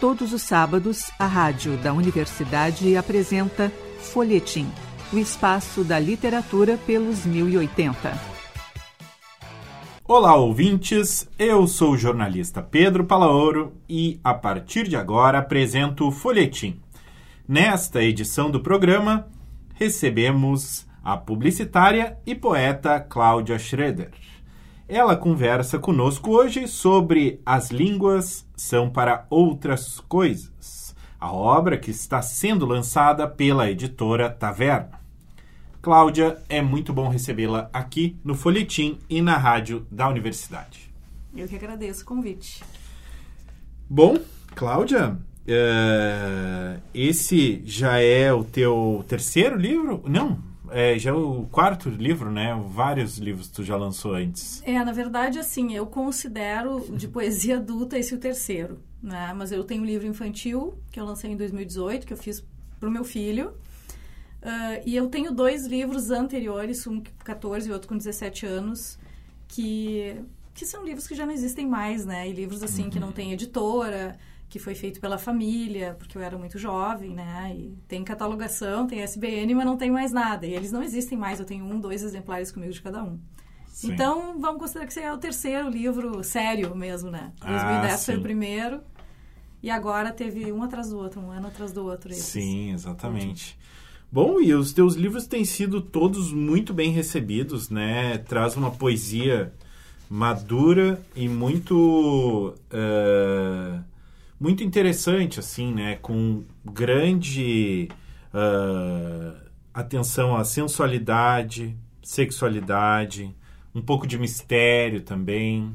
Todos os sábados, a rádio da universidade apresenta Folhetim, o espaço da literatura pelos 1080. Olá, ouvintes! Eu sou o jornalista Pedro Palaoro e, a partir de agora, apresento o Folhetim. Nesta edição do programa, recebemos a publicitária e poeta Cláudia Schroeder. Ela conversa conosco hoje sobre As Línguas São para Outras Coisas, a obra que está sendo lançada pela editora Taverna. Cláudia, é muito bom recebê-la aqui no Folhetim e na rádio da universidade. Eu que agradeço o convite. Bom, Cláudia, uh, esse já é o teu terceiro livro? Não, é, já é o quarto livro, né? Vários livros tu já lançou antes. É, na verdade, assim, eu considero de poesia adulta esse o terceiro, né? Mas eu tenho um livro infantil que eu lancei em 2018, que eu fiz para o meu filho. Uh, e eu tenho dois livros anteriores, um com 14 e outro com 17 anos, que, que são livros que já não existem mais, né? E livros, assim, uhum. que não tem editora, que foi feito pela família, porque eu era muito jovem, né? E tem catalogação, tem SBN, mas não tem mais nada. E eles não existem mais, eu tenho um, dois exemplares comigo de cada um. Sim. Então, vamos considerar que seja o terceiro livro sério mesmo, né? 2010 ah, foi o primeiro. E agora teve um atrás do outro, um ano atrás do outro. Esses. Sim, exatamente. Bom, e os teus livros têm sido todos muito bem recebidos, né? Traz uma poesia madura e muito... Uh muito interessante, assim, né? Com grande uh, atenção à sensualidade, sexualidade, um pouco de mistério também.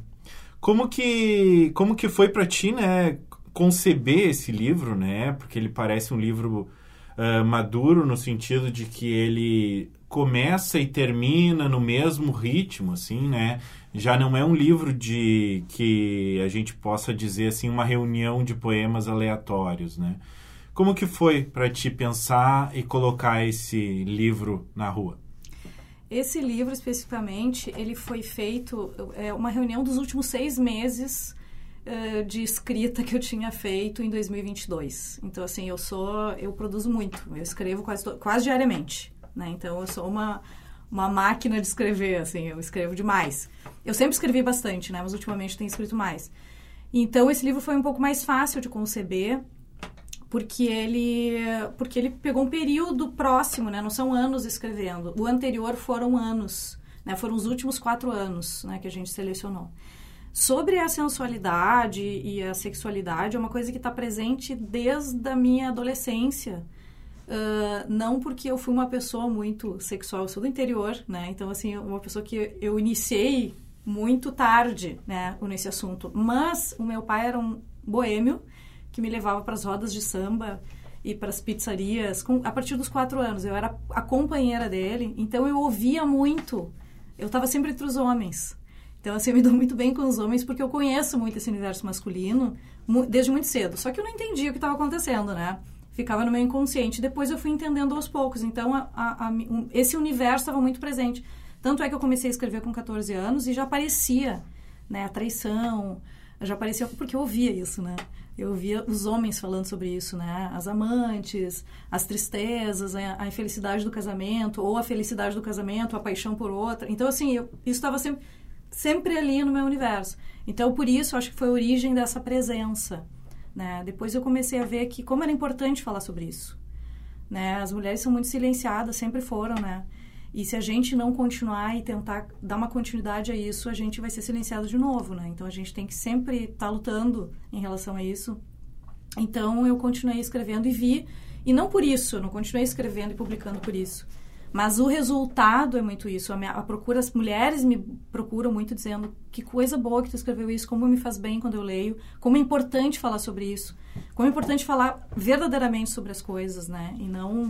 Como que, como que foi para ti, né? Conceber esse livro, né? Porque ele parece um livro uh, maduro no sentido de que ele começa e termina no mesmo ritmo, assim, né? Já não é um livro de que a gente possa dizer assim uma reunião de poemas aleatórios, né? Como que foi para ti pensar e colocar esse livro na rua? Esse livro especificamente, ele foi feito é uma reunião dos últimos seis meses de escrita que eu tinha feito em 2022. Então assim, eu sou, eu produzo muito, eu escrevo quase quase diariamente né? Então eu sou uma uma máquina de escrever, assim, eu escrevo demais. Eu sempre escrevi bastante, né? Mas ultimamente tenho escrito mais. Então esse livro foi um pouco mais fácil de conceber, porque ele porque ele pegou um período próximo, né? Não são anos escrevendo. O anterior foram anos, né? Foram os últimos quatro anos, né? Que a gente selecionou. Sobre a sensualidade e a sexualidade é uma coisa que está presente desde a minha adolescência. Uh, não porque eu fui uma pessoa muito sexual, eu sou do interior, né? Então, assim, uma pessoa que eu iniciei muito tarde, né, nesse assunto. Mas o meu pai era um boêmio que me levava para as rodas de samba e para as pizzarias com, a partir dos quatro anos. Eu era a companheira dele, então eu ouvia muito. Eu estava sempre entre os homens. Então, assim, eu me dou muito bem com os homens porque eu conheço muito esse universo masculino desde muito cedo. Só que eu não entendia o que estava acontecendo, né? Ficava no meu inconsciente. Depois eu fui entendendo aos poucos. Então, a, a, a, esse universo estava muito presente. Tanto é que eu comecei a escrever com 14 anos e já aparecia né, a traição, já aparecia porque eu ouvia isso, né? Eu ouvia os homens falando sobre isso, né? As amantes, as tristezas, a, infelicidade do casamento, ou a felicidade do casamento, a paixão por outra. Então, assim, eu, isso estava sempre, sempre ali no meu universo. Então, por isso, acho que foi a origem dessa presença. Né? Depois eu comecei a ver que como era importante falar sobre isso. Né? As mulheres são muito silenciadas, sempre foram, né? E se a gente não continuar e tentar dar uma continuidade a isso, a gente vai ser silenciado de novo, né? Então a gente tem que sempre estar tá lutando em relação a isso. Então eu continuei escrevendo e vi, e não por isso, eu não continuei escrevendo e publicando por isso. Mas o resultado é muito isso. A, minha, a procura, as mulheres me procuram muito dizendo que coisa boa que tu escreveu isso, como me faz bem quando eu leio, como é importante falar sobre isso, como é importante falar verdadeiramente sobre as coisas, né? E não uh,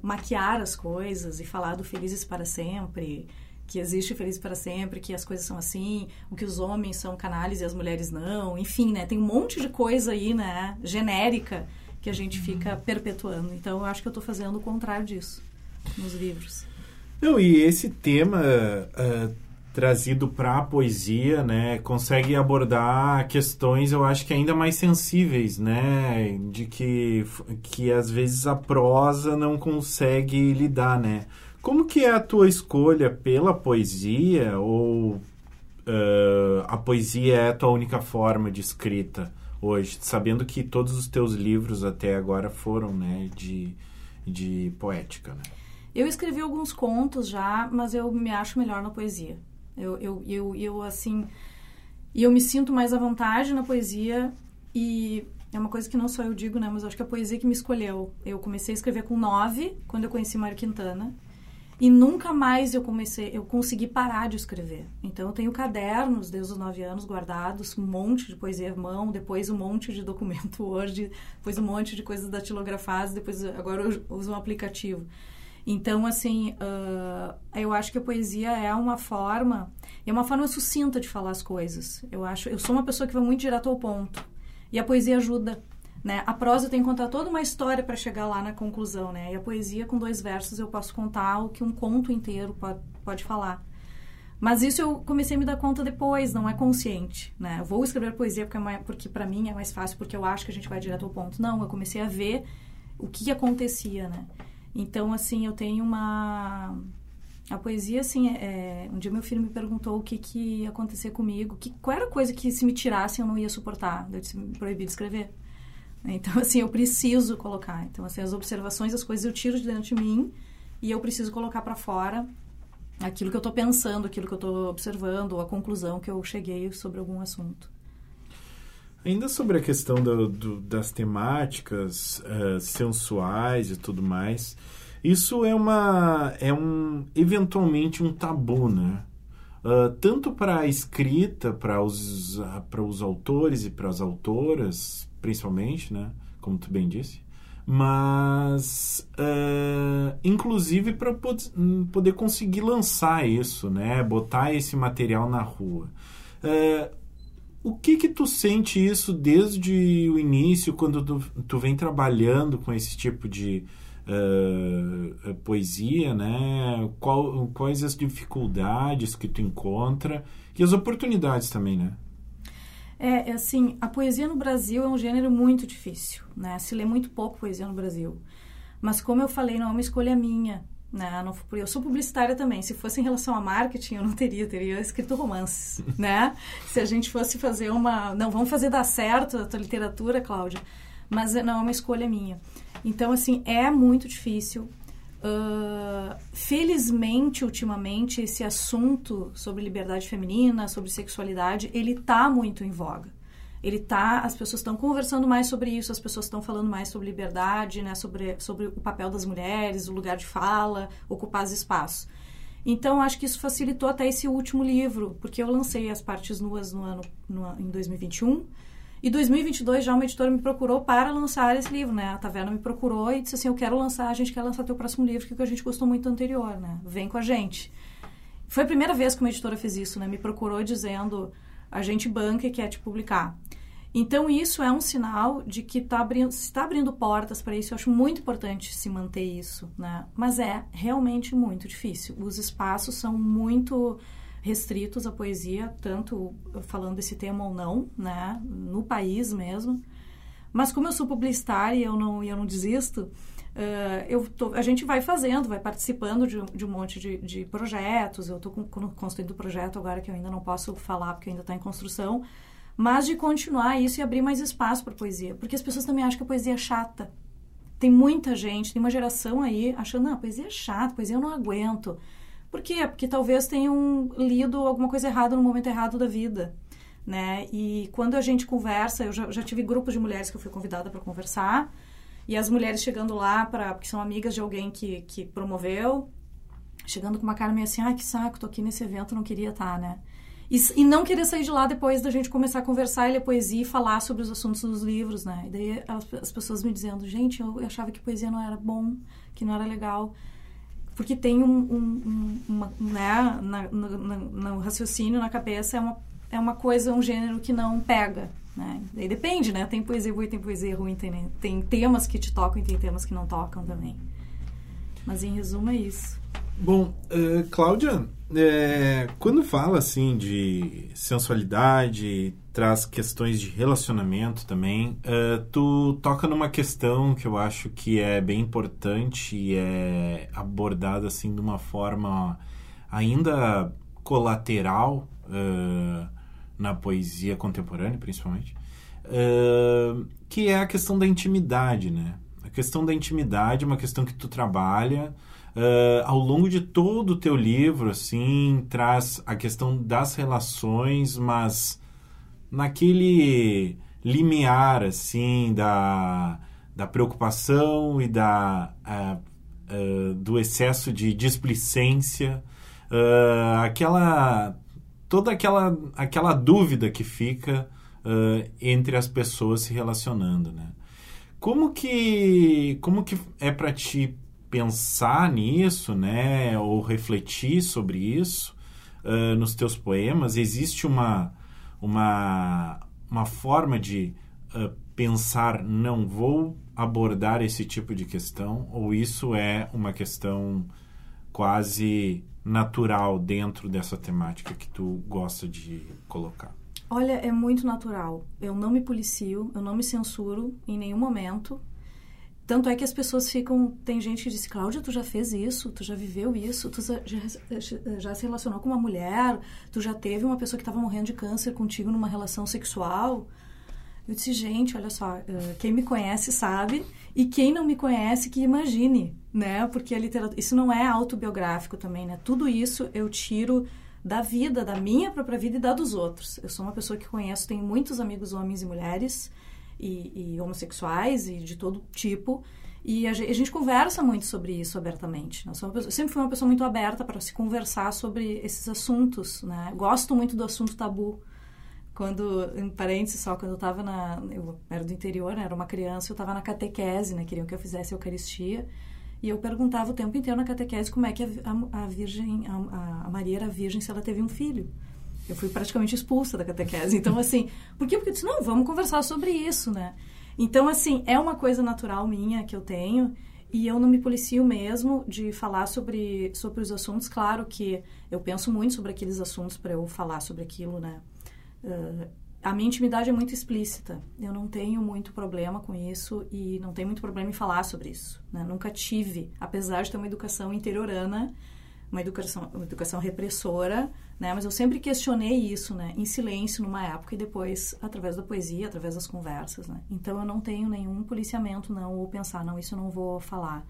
maquiar as coisas e falar do felizes para sempre, que existe feliz para sempre, que as coisas são assim, o que os homens são canalhas e as mulheres não, enfim, né? Tem um monte de coisa aí, né? Genérica que a gente fica perpetuando. Então, eu acho que eu estou fazendo o contrário disso nos livros. Não, e esse tema uh, trazido para a poesia, né, consegue abordar questões, eu acho que ainda mais sensíveis, né, de que, que às vezes a prosa não consegue lidar, né. Como que é a tua escolha pela poesia ou uh, a poesia é a tua única forma de escrita hoje, sabendo que todos os teus livros até agora foram, né, de, de poética, né? Eu escrevi alguns contos já, mas eu me acho melhor na poesia. Eu, eu, eu, eu assim. Eu me sinto mais à vontade na poesia e é uma coisa que não só eu digo, né? Mas acho que a poesia que me escolheu. Eu comecei a escrever com nove, quando eu conheci Mário Quintana. E nunca mais eu comecei, eu consegui parar de escrever. Então eu tenho cadernos desde os nove anos guardados, um monte de poesia mão, depois um monte de documento Word, depois um monte de coisas datilografadas, depois agora eu uso um aplicativo. Então, assim, uh, eu acho que a poesia é uma forma, é uma forma sucinta de falar as coisas. Eu acho, eu sou uma pessoa que vai muito direto ao ponto. E a poesia ajuda, né? A prosa tem que contar toda uma história para chegar lá na conclusão, né? E a poesia com dois versos eu posso contar o que um conto inteiro pode, pode falar. Mas isso eu comecei a me dar conta depois, não é consciente, né? Eu vou escrever poesia porque, é porque para mim é mais fácil, porque eu acho que a gente vai direto ao ponto. Não, eu comecei a ver o que acontecia, né? Então, assim, eu tenho uma... A poesia, assim, é... é um dia meu filho me perguntou o que, que ia acontecer comigo, que, qual era a coisa que se me tirassem eu não ia suportar. Eu disse, proibido de escrever. Então, assim, eu preciso colocar. Então, assim, as observações, as coisas eu tiro de dentro de mim e eu preciso colocar para fora aquilo que eu estou pensando, aquilo que eu estou observando, ou a conclusão que eu cheguei sobre algum assunto. Ainda sobre a questão do, do, das temáticas uh, sensuais e tudo mais, isso é uma é um eventualmente um tabu, né? Uh, tanto para a escrita, para os para os autores e para as autoras, principalmente, né? Como tu bem disse, mas uh, inclusive para poder conseguir lançar isso, né? Botar esse material na rua. Uh, o que que tu sente isso desde o início, quando tu, tu vem trabalhando com esse tipo de uh, poesia, né? Qual, quais as dificuldades que tu encontra e as oportunidades também, né? É, assim, a poesia no Brasil é um gênero muito difícil, né? Se lê muito pouco poesia no Brasil. Mas como eu falei, não é uma escolha minha. Né? Não, eu sou publicitária também. Se fosse em relação a marketing, eu não teria, teria escrito romances, né? Se a gente fosse fazer uma... Não, vamos fazer dar certo a tua literatura, Cláudia. Mas não é uma escolha minha. Então, assim, é muito difícil. Uh, felizmente, ultimamente, esse assunto sobre liberdade feminina, sobre sexualidade, ele está muito em voga ele tá as pessoas estão conversando mais sobre isso as pessoas estão falando mais sobre liberdade né sobre sobre o papel das mulheres o lugar de fala ocupar os espaços. Então acho que isso facilitou até esse último livro porque eu lancei as partes nuas no ano no, em 2021 e 2022 já uma editora me procurou para lançar esse livro né? A Taverna me procurou e disse assim eu quero lançar a gente quer lançar teu próximo livro que a gente gostou muito do anterior né? Vem com a gente foi a primeira vez que uma editora fez isso né? Me procurou dizendo a gente banca e quer te publicar. Então, isso é um sinal de que tá abrindo, está abrindo portas para isso. Eu acho muito importante se manter isso, né? Mas é realmente muito difícil. Os espaços são muito restritos à poesia, tanto falando desse tema ou não, né? No país mesmo. Mas como eu sou publicitária e eu não, eu não desisto, eu tô, a gente vai fazendo, vai participando de, de um monte de, de projetos. Eu estou construindo um projeto agora que eu ainda não posso falar porque ainda está em construção, mas de continuar isso e abrir mais espaço para poesia, porque as pessoas também acham que a poesia é chata. Tem muita gente, tem uma geração aí achando, não, a poesia é chata, a poesia eu não aguento. Por quê? Porque talvez tenham lido alguma coisa errada no momento errado da vida. Né? E quando a gente conversa, eu já, já tive grupos de mulheres que eu fui convidada para conversar, e as mulheres chegando lá, pra, porque são amigas de alguém que, que promoveu, chegando com uma cara meio assim, ai, que saco, tô aqui nesse evento, não queria estar, tá, né? E, e, não querer sair de lá depois da gente começar a conversar e ler poesia e falar sobre os assuntos dos livros, né? E daí as, as pessoas me dizendo, gente, eu, eu, achava que poesia não era bom, que não era legal. Porque tem um, um, um uma, né, na, no, no raciocínio, na cabeça, é uma, é uma coisa, um gênero que não pega, né? Aí depende, né? Tem poesia boa e tem poesia ruim, tem, tem temas que te tocam e tem temas que não tocam também. Mas em resumo é isso. Bom, uh, Cláudia, é, quando fala assim de sensualidade, traz questões de relacionamento também, uh, tu toca numa questão que eu acho que é bem importante e é abordada assim de uma forma ainda colateral uh, na poesia contemporânea, principalmente, uh, que é a questão da intimidade, né? A questão da intimidade é uma questão que tu trabalha Uh, ao longo de todo o teu livro, assim, traz a questão das relações, mas naquele limiar, assim, da, da preocupação e da, uh, uh, do excesso de displicência, aquela toda aquela, aquela dúvida que fica entre as pessoas se relacionando, né? Como que, como que é para ti pensar nisso, né, ou refletir sobre isso uh, nos teus poemas? Existe uma, uma, uma forma de uh, pensar, não vou abordar esse tipo de questão, ou isso é uma questão quase natural dentro dessa temática que tu gosta de colocar? Olha, é muito natural. Eu não me policio, eu não me censuro em nenhum momento. Tanto é que as pessoas ficam. Tem gente que diz: Cláudia, tu já fez isso, tu já viveu isso, tu já, já se relacionou com uma mulher, tu já teve uma pessoa que estava morrendo de câncer contigo numa relação sexual. Eu disse: gente, olha só, eh, quem me conhece sabe, e quem não me conhece que imagine, né? Porque a literatura. Isso não é autobiográfico também, né? Tudo isso eu tiro da vida, da minha própria vida e da dos outros. Eu sou uma pessoa que conheço, tenho muitos amigos homens e mulheres e, e homossexuais e de todo tipo. E a gente, a gente, conversa muito sobre isso abertamente. Eu, pessoa, eu sempre fui uma pessoa muito aberta para se conversar sobre esses assuntos. Né? Gosto muito do assunto tabu. Quando, em parênteses só, quando eu estava na... Eu era do interior, né? era uma criança, eu estava na catequese, né? Queriam que eu fizesse Eucaristia. E eu perguntava o tempo inteiro na catequese como é que a, a, a Virgem, a, a Maria era virgem se ela teve um filho. Eu fui praticamente expulsa da catequese. Então, assim, por quê? Porque eu disse, não, vamos conversar sobre isso, né? Então, assim, é uma coisa natural minha que eu tenho e eu não me policio mesmo de falar sobre, sobre os assuntos. Claro que eu penso muito sobre aqueles assuntos para eu falar sobre aquilo, né? Uh, a minha intimidade é muito explícita. Eu não tenho muito problema com isso e não tenho muito problema em falar sobre isso. Né? Nunca tive, apesar de ter uma educação interiorana, uma educação, uma educação repressora, né? Mas eu sempre questionei isso, né? Em silêncio numa época e depois através da poesia, através das conversas, né? Então eu não tenho nenhum policiamento não ou pensar, não, isso eu não vou falar.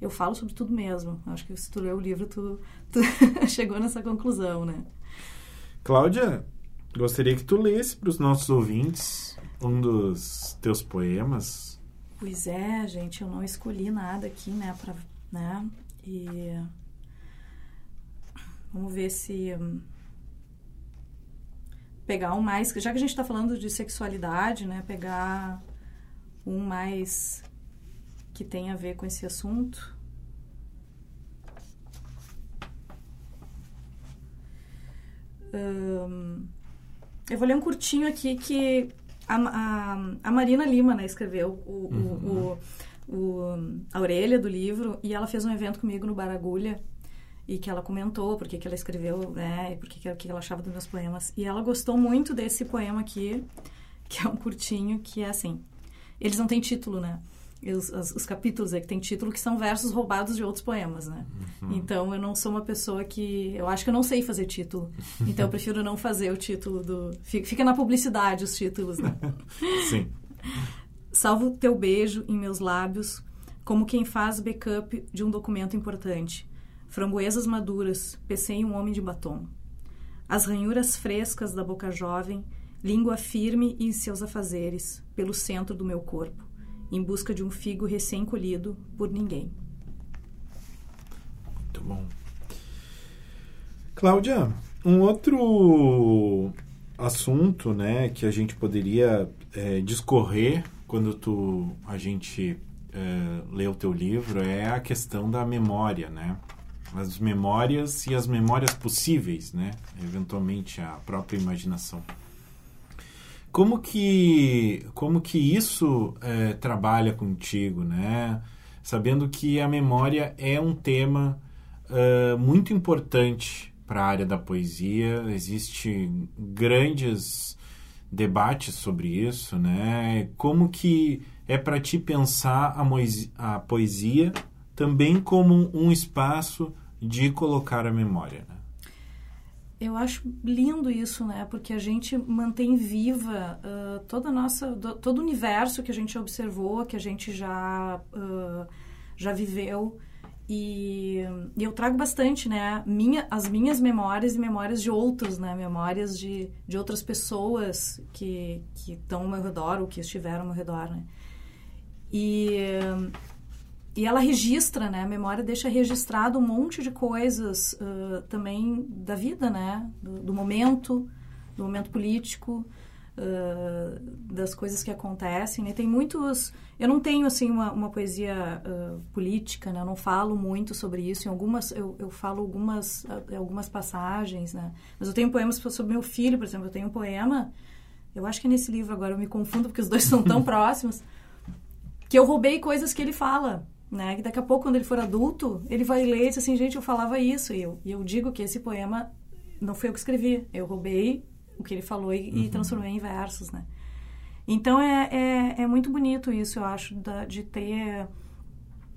Eu falo sobre tudo mesmo. Acho que se tu leu o livro, tu, tu chegou nessa conclusão, né? Cláudia, gostaria que tu lesse para os nossos ouvintes um dos teus poemas. Pois é, gente, eu não escolhi nada aqui, né, para, né? E Vamos ver se. Hum, pegar um mais. Já que a gente está falando de sexualidade, né? Pegar um mais que tem a ver com esse assunto. Um, eu vou ler um curtinho aqui que a, a, a Marina Lima né, escreveu o, uhum. o, o, a orelha do livro e ela fez um evento comigo no Baragulha e que ela comentou porque que ela escreveu, né, e porque que, que ela achava dos meus poemas. E ela gostou muito desse poema aqui, que é um curtinho, que é assim, eles não têm título, né? Os, os, os capítulos é que tem título que são versos roubados de outros poemas, né? Uhum. Então eu não sou uma pessoa que eu acho que eu não sei fazer título. Então eu prefiro não fazer o título do fica na publicidade os títulos, né? Sim. Salvo teu beijo em meus lábios, como quem faz backup de um documento importante framboesas maduras, pecei um homem de batom. As ranhuras frescas da boca jovem, língua firme em seus afazeres, pelo centro do meu corpo, em busca de um figo recém-colhido por ninguém. Muito bom. Cláudia, um outro assunto, né, que a gente poderia é, discorrer quando tu, a gente é, lê o teu livro é a questão da memória, né? as memórias e as memórias possíveis, né? Eventualmente a própria imaginação. Como que, como que isso é, trabalha contigo, né? Sabendo que a memória é um tema uh, muito importante para a área da poesia. Existem grandes debates sobre isso, né? Como que é para ti pensar a, a, poesia também como um espaço de colocar a memória, né? Eu acho lindo isso, né? Porque a gente mantém viva uh, toda nossa, do, todo o universo que a gente observou, que a gente já, uh, já viveu. E, e, eu trago bastante, né? Minha, as minhas memórias e memórias de outros, né? Memórias de, de outras pessoas que estão ao meu redor ou que estiveram ao meu redor, né? E e ela registra, né? A memória deixa registrado um monte de coisas uh, também da vida, né? Do, do, momento, do momento político, uh, das coisas que acontecem. Né? Tem muitos... Eu não tenho, assim, uma, uma poesia uh, política, né? Eu não falo muito sobre isso. Em algumas... Eu, eu falo algumas, algumas passagens, né? Mas eu tenho poemas sobre meu filho, por exemplo. Eu tenho um poema... Eu acho que é nesse livro agora, eu me confundo porque os dois são tão próximos. Que eu roubei coisas que ele fala né? Que daqui a pouco, quando ele for adulto, ele vai ler e diz assim, gente, eu falava isso. E eu, e eu digo que esse poema não foi eu que escrevi. Eu roubei o que ele falou e, uhum. e transformei em versos, né? Então, é, é, é, muito bonito isso, eu acho, da, de ter...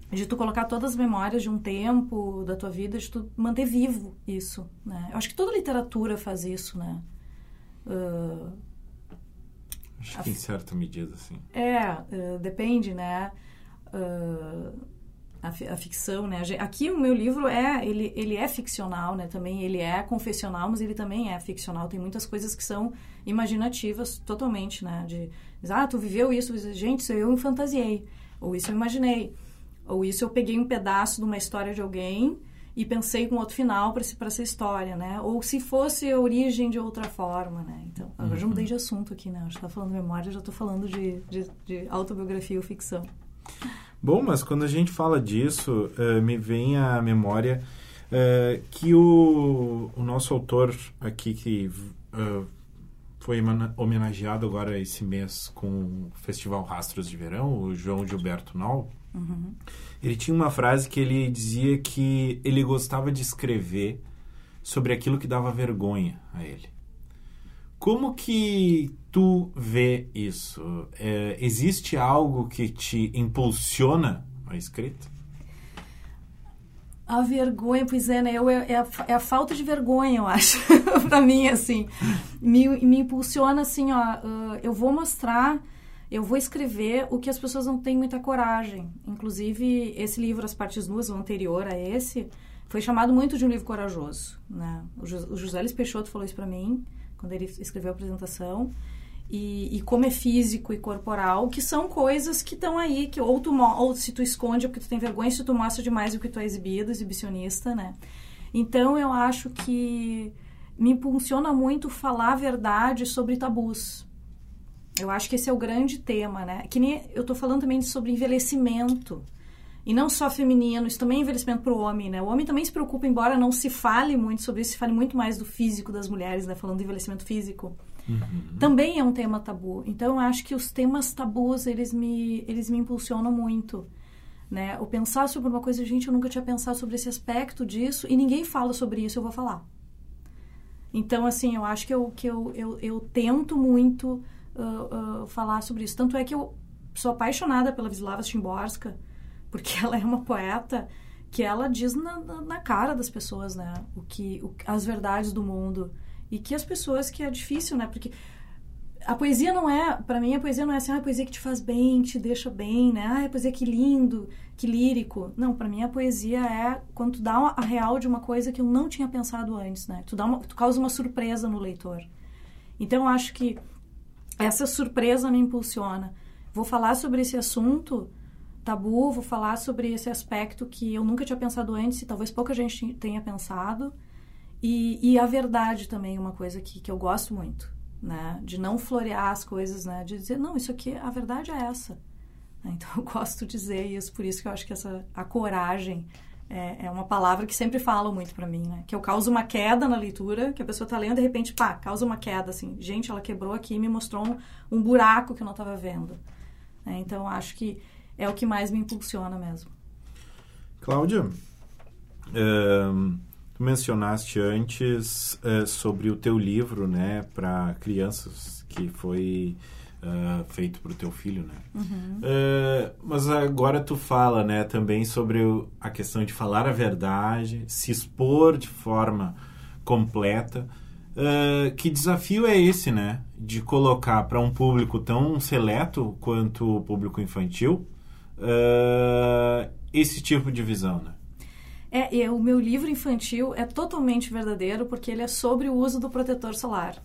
De tu colocar todas as memórias de um tempo da tua vida, de tu manter vivo isso, né? Eu acho que toda literatura faz isso, né? Uh, acho que em certa medida, sim. É, uh, depende, né? Uh, a, a, ficção, né? Aqui o meu livro é, ele, ele é ficcional, né? Também ele é confessional, mas ele também é ficcional. Tem muitas coisas que são imaginativas totalmente, né? De, ah, tu viveu isso, gente, isso eu fantasiei, ou isso eu imaginei, ou isso eu peguei um pedaço de uma história de alguém e pensei com outro final para essa história, né? Ou se fosse a origem de outra forma, né? Então, uhum. eu já mudei de assunto aqui, né? A gente tá falando de memória, já estou falando de, de, de autobiografia ou ficção. Bom, mas quando a gente fala disso, uh, me vem à memória uh, que o, o, nosso autor aqui, que uh, foi homenageado agora esse mês com o Festival Rastros de Verão, o João Gilberto Nol, uhum. ele tinha uma frase que ele dizia que ele gostava de escrever sobre aquilo que dava vergonha a ele. Como que tu vê isso? É, existe algo que te impulsiona a escrita? A vergonha, pois é, né? Eu, é, é, a, é a falta de vergonha, eu acho, para mim, assim. Me, me impulsiona, assim, ó. Uh, eu vou mostrar, eu vou escrever o que as pessoas não têm muita coragem. Inclusive, esse livro, As Partes Nuas, o anterior a esse, foi chamado muito de um livro corajoso, né? O, José Luiz Peixoto falou isso para mim quando ele escreveu a apresentação. E, e, como é físico e corporal, que são coisas que estão aí, que ou, tu, ou se tu esconde porque tu tem vergonha, se tu mostra demais o que tu é exibido, exibicionista, né? Então, eu acho que me impulsiona muito falar a verdade sobre tabus. Eu acho que esse é o grande tema, né? Que nem eu tô falando também sobre envelhecimento. E não só feminino, isso também é envelhecimento para o homem, né? O homem também se preocupa, embora não se fale muito sobre isso, se fale muito mais do físico das mulheres, né? Falando do envelhecimento físico. Uhum. Também é um tema tabu. Então, eu acho que os temas tabus, eles me, eles me impulsionam muito. Né? O pensar sobre uma coisa, gente, eu nunca tinha pensado sobre esse aspecto disso e ninguém fala sobre isso, eu vou falar. Então, assim, eu acho que eu, que eu, eu, eu tento muito uh, uh, falar sobre isso. Tanto é que eu sou apaixonada pela Wisława Szymborska, porque ela é uma poeta que ela diz na, na cara das pessoas, né? O que, o, as verdades do mundo. E que as pessoas que é difícil, né? Porque a poesia não é, para mim, a poesia não é assim, ah, a poesia que te faz bem, te deixa bem, né? Ah, a poesia que lindo, que lírico. Não, para mim a poesia é quando tu dá a real de uma coisa que eu não tinha pensado antes, né? Tu, dá uma, tu causa uma surpresa no leitor. Então, eu acho que essa surpresa me impulsiona. Vou falar sobre esse assunto tabu, vou falar sobre esse aspecto que eu nunca tinha pensado antes e talvez pouca gente tenha pensado. E, e a verdade também é uma coisa que, que eu gosto muito, né? De não florear as coisas, né? De dizer, não, isso aqui, a verdade é essa. Então, eu gosto de dizer isso, por isso que eu acho que essa, a coragem é, é uma palavra que sempre falam muito para mim, né? Que eu causo uma queda na leitura, que a pessoa tá lendo de repente, pá, causa uma queda, assim. Gente, ela quebrou aqui e me mostrou um, um buraco que eu não estava vendo. Né? Então, acho que é o que mais me impulsiona mesmo. Cláudia, Uh, tu mencionaste antes uh, sobre o teu livro, né, para crianças, que foi uh, feito para o teu filho, né? Uhum. Uh, mas agora tu fala, né, também sobre o, a questão de falar a verdade, se expor de forma completa. Uh, que desafio é esse, né? De colocar para um público tão seleto quanto o público infantil esse tipo de visão, né? É, e o meu livro infantil é totalmente verdadeiro porque ele é sobre o uso do protetor solar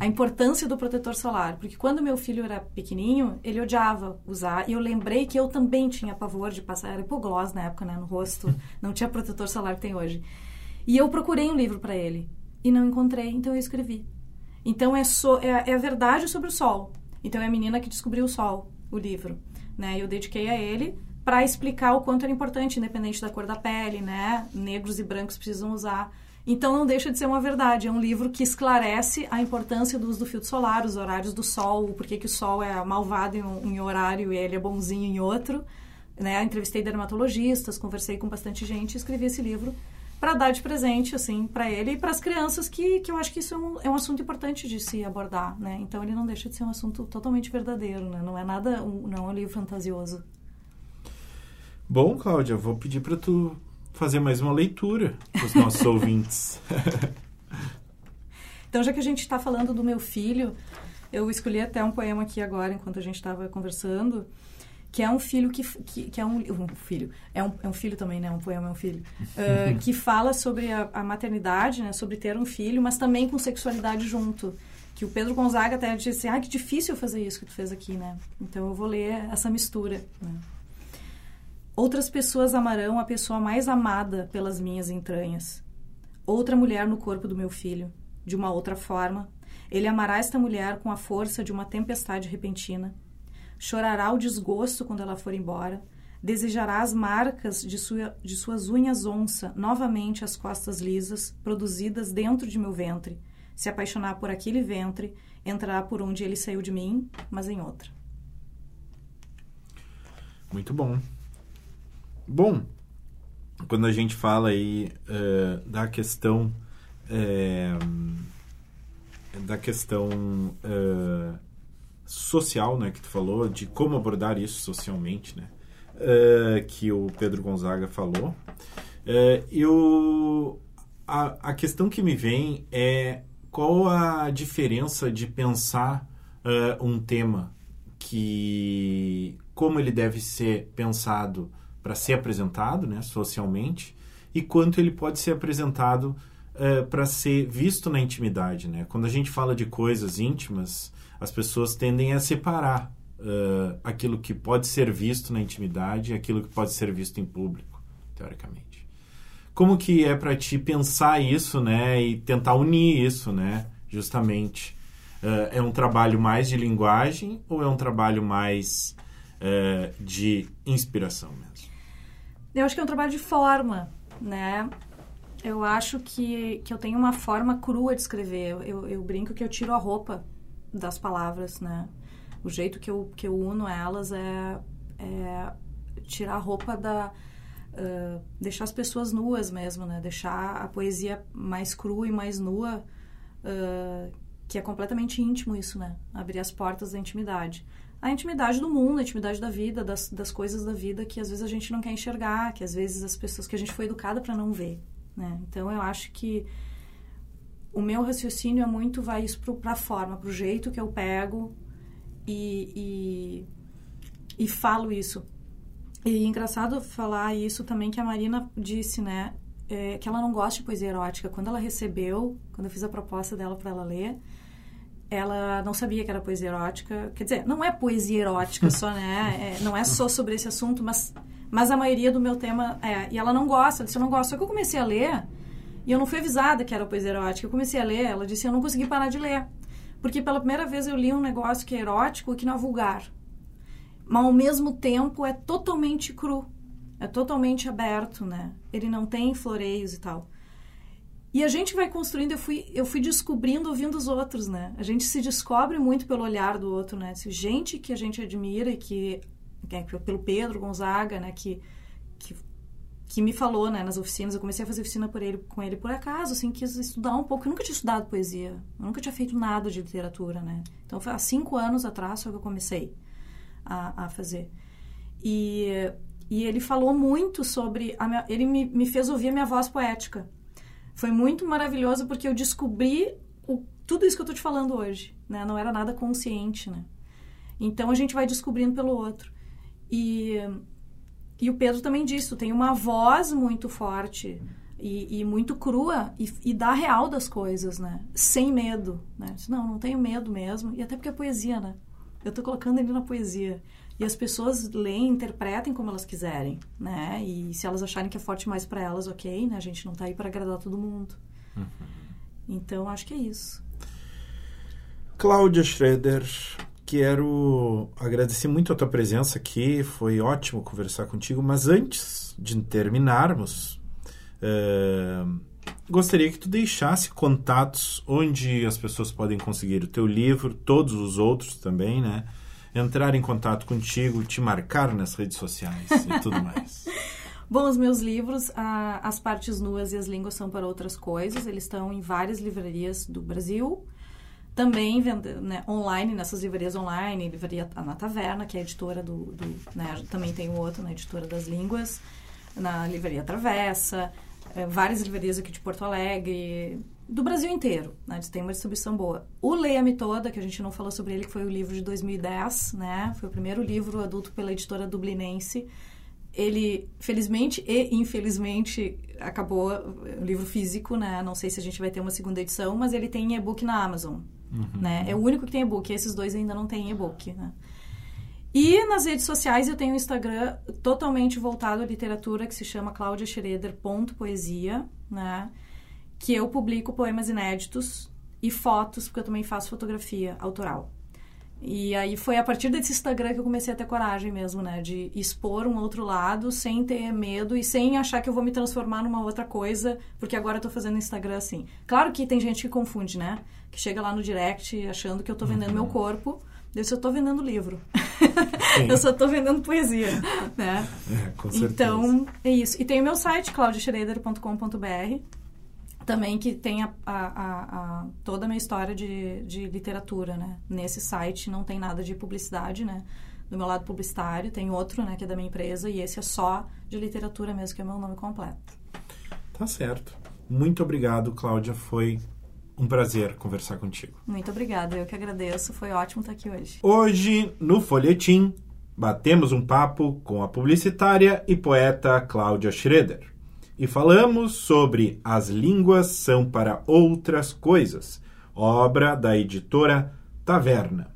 a importância do protetor solar. Porque quando meu filho era pequenininho, ele odiava usar. E eu lembrei que eu também tinha pavor de passar. Era hipoglós na época, né? No rosto. Não tinha protetor solar que tem hoje. E eu procurei um livro para ele. E não encontrei, então eu escrevi. Então é, so, é, é a verdade sobre o sol. Então é a menina que descobriu o sol, o livro. Né? Eu dediquei a ele para explicar o quanto era importante, independente da cor da pele, né? Negros e brancos precisam usar então não deixa de ser uma verdade. É um livro que esclarece a importância do uso do filtro solar, os horários do sol, por que o sol é malvado em um, em horário e ele é bonzinho em outro. Né? Entrevistei dermatologistas, conversei com bastante gente e escrevi esse livro para dar de presente assim para ele e para as crianças que, que eu acho que isso é um, é um assunto importante de se abordar né então ele não deixa de ser um assunto totalmente verdadeiro né? não é nada um, não é um livro fantasioso bom Cláudia vou pedir para tu fazer mais uma leitura para os nossos ouvintes. então, já que a gente está falando do meu filho, eu escolhi até um poema aqui agora, enquanto a gente estava conversando, que é um filho que, que, que, é um, um filho é um, é um filho também né um poema é um filho uh, que fala sobre a, a, maternidade né sobre ter um filho mas também com sexualidade junto que o Pedro Gonzaga até disse ah que difícil fazer isso que tu fez aqui né então eu vou ler essa mistura né? Outras pessoas amarão a pessoa mais amada pelas minhas entranhas. Outra mulher no corpo do meu filho. De uma outra forma, ele amará esta mulher com a força de uma tempestade repentina. Chorará o desgosto quando ela for embora. Desejará as marcas de, sua, de suas unhas onça novamente as costas lisas, produzidas dentro de meu ventre. Se apaixonar por aquele ventre, entrará por onde ele saiu de mim, mas em outra. Muito bom. Bom, quando a gente fala aí uh, da questão é, da questão uh, social, né, que tu falou, de como abordar isso socialmente, né, uh, que o Pedro Gonzaga falou, eu a, a questão que me vem é qual a diferença de pensar um tema que como ele deve ser pensado para ser apresentado né, socialmente e quanto ele pode ser apresentado uh, para ser visto na intimidade. Né? Quando a gente fala de coisas íntimas, as pessoas tendem a separar uh, aquilo que pode ser visto na intimidade e aquilo que pode ser visto em público, teoricamente. Como que é para ti pensar isso né, e tentar unir isso, né, justamente? Uh, é um trabalho mais de linguagem ou é um trabalho mais de inspiração mesmo? Eu acho que é um trabalho de forma, né? Eu acho que, que eu tenho uma forma crua de escrever. Eu, eu, eu brinco que eu tiro a roupa das palavras, né? O jeito que eu, que eu uno elas é, é tirar a roupa da... Uh, deixar as pessoas nuas mesmo, né? Deixar a poesia mais crua e mais nua, uh, que é completamente íntimo isso, né? Abrir as portas da intimidade a intimidade do mundo, a intimidade da vida, das, das coisas da vida que às vezes a gente não quer enxergar, que às vezes as pessoas que a gente foi educada para não ver, né? Então eu acho que o meu raciocínio é muito vai isso para a forma, para o jeito que eu pego e, e, e falo isso. E engraçado falar isso também que a Marina disse, né? É, que ela não gosta de poesia erótica. Quando ela recebeu, quando eu fiz a proposta dela para ela ler, ela não sabia que era poesia erótica. Quer dizer, não é poesia erótica só, né? É, não é só sobre esse assunto, mas, mas a maioria do meu tema é. E ela não gosta, ela disse, eu não gosto. Só que eu comecei a ler e eu não fui avisada que era poesia erótica. Eu comecei a ler, ela disse, eu não consegui parar de ler. Porque pela primeira vez eu li um negócio que é erótico e que não é vulgar. Mas ao mesmo tempo é totalmente cru. É totalmente aberto, né? Ele não tem floreios e tal. E a gente vai construindo, eu fui, eu fui descobrindo ouvindo os outros, né? A gente se descobre muito pelo olhar do outro, né? Gente que a gente admira e que, que é pelo Pedro Gonzaga, né? Que, que me falou, né, nas oficinas, eu comecei a fazer oficina por ele, com ele por acaso, assim, quis estudar um pouco. Eu nunca tinha estudado poesia, eu nunca tinha feito nada de literatura, né? Então, foi há cinco anos atrás que eu comecei a, a fazer. E, e ele falou muito sobre... Minha, ele me, me fez ouvir a minha voz poética. Foi muito maravilhoso porque eu descobri o, tudo isso que eu tô te falando hoje, né? Não era nada consciente, né? Então, a gente vai descobrindo pelo outro. E e o Pedro também disse, tu tem uma voz muito forte e, e muito crua e, e, dá real das coisas, né? Sem medo, né? Disse, não, não tenho medo mesmo. E até porque é poesia, né? Eu tô colocando ele na poesia. E as pessoas leem, interpretem como elas quiserem, né? E se elas acharem que é forte mais para elas, ok, né? A gente não tá aí para agradar todo mundo. Uhum. Então, acho que é isso. Cláudia Schroeder, Quero agradecer muito a tua presença aqui, foi ótimo conversar contigo, mas antes de terminarmos, uh, gostaria que tu deixasse contatos onde as pessoas podem conseguir o teu livro, todos os outros também, né? Entrar em contato contigo, te marcar nas redes sociais e tudo mais. Bom, os meus livros, As Partes Nuas e As Línguas São para Outras Coisas, eles estão em várias livrarias do Brasil, também vende, né, online, nessas livrarias online, livraria na Taverna, que é a editora do, do né, também tem o outro, na né, editora das línguas, na livraria Travessa, é, várias livrarias aqui de Porto Alegre, do Brasil inteiro, né, tem uma distribuição boa. O Leia-me Toda, que a gente não falou sobre ele, que foi o livro de 2010, né, foi o primeiro livro adulto pela editora dublinense, ele, felizmente e infelizmente, acabou o livro físico, né? Não sei se a gente vai ter uma segunda edição, mas ele tem e-book na Amazon. Uhum. Né? É o único que tem e-book. Esses dois ainda não têm e-book. Né? E nas redes sociais eu tenho um Instagram totalmente voltado à literatura que se chama claudiaschroeder.poesia, né? Que eu publico poemas inéditos e fotos, porque eu também faço fotografia autoral. E aí foi a partir desse Instagram que eu comecei a ter coragem mesmo, né? De expor um outro lado sem ter medo e sem achar que eu vou me transformar numa outra coisa, porque agora eu tô fazendo Instagram assim. Claro que tem gente que confunde, né? Que chega lá no direct achando que eu tô vendendo uhum. meu corpo. Eu só tô vendendo livro. eu só tô vendendo poesia, né? É, com certeza. Então, é isso. E tem o meu site, claudiaschroeder.com.br também que tem a, a, a, toda a minha história de, de literatura, né? Nesse site não tem nada de publicidade, né? Do meu lado publicitário, tem outro, né, que é da minha empresa, e esse é só de literatura mesmo, que é o meu nome completo. Tá certo. Muito obrigado, Cláudia. Foi um prazer conversar contigo. Muito obrigada, eu que agradeço. Foi ótimo estar aqui hoje. Hoje, no Folhetim, batemos um papo com a publicitária e poeta Cláudia Schroeder e falamos sobre As Línguas São para Outras Coisas, obra da editora Taverna.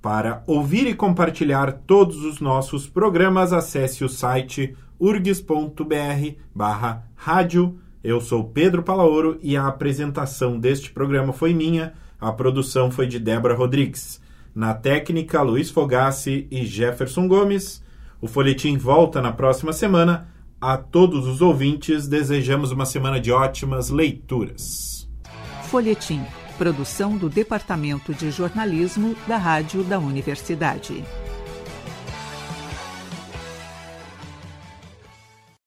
Para ouvir e compartilhar todos os nossos programas, acesse o site urgs.br barra rádio. Eu sou Pedro Palaoro e a apresentação deste programa foi minha, a produção foi de Débora Rodrigues. Na técnica, Luiz Fogassi e Jefferson Gomes. O Folhetim volta na próxima semana a todos os ouvintes, desejamos uma semana de ótimas leituras. Folhetim, produção do Departamento de Jornalismo da Rádio da Universidade.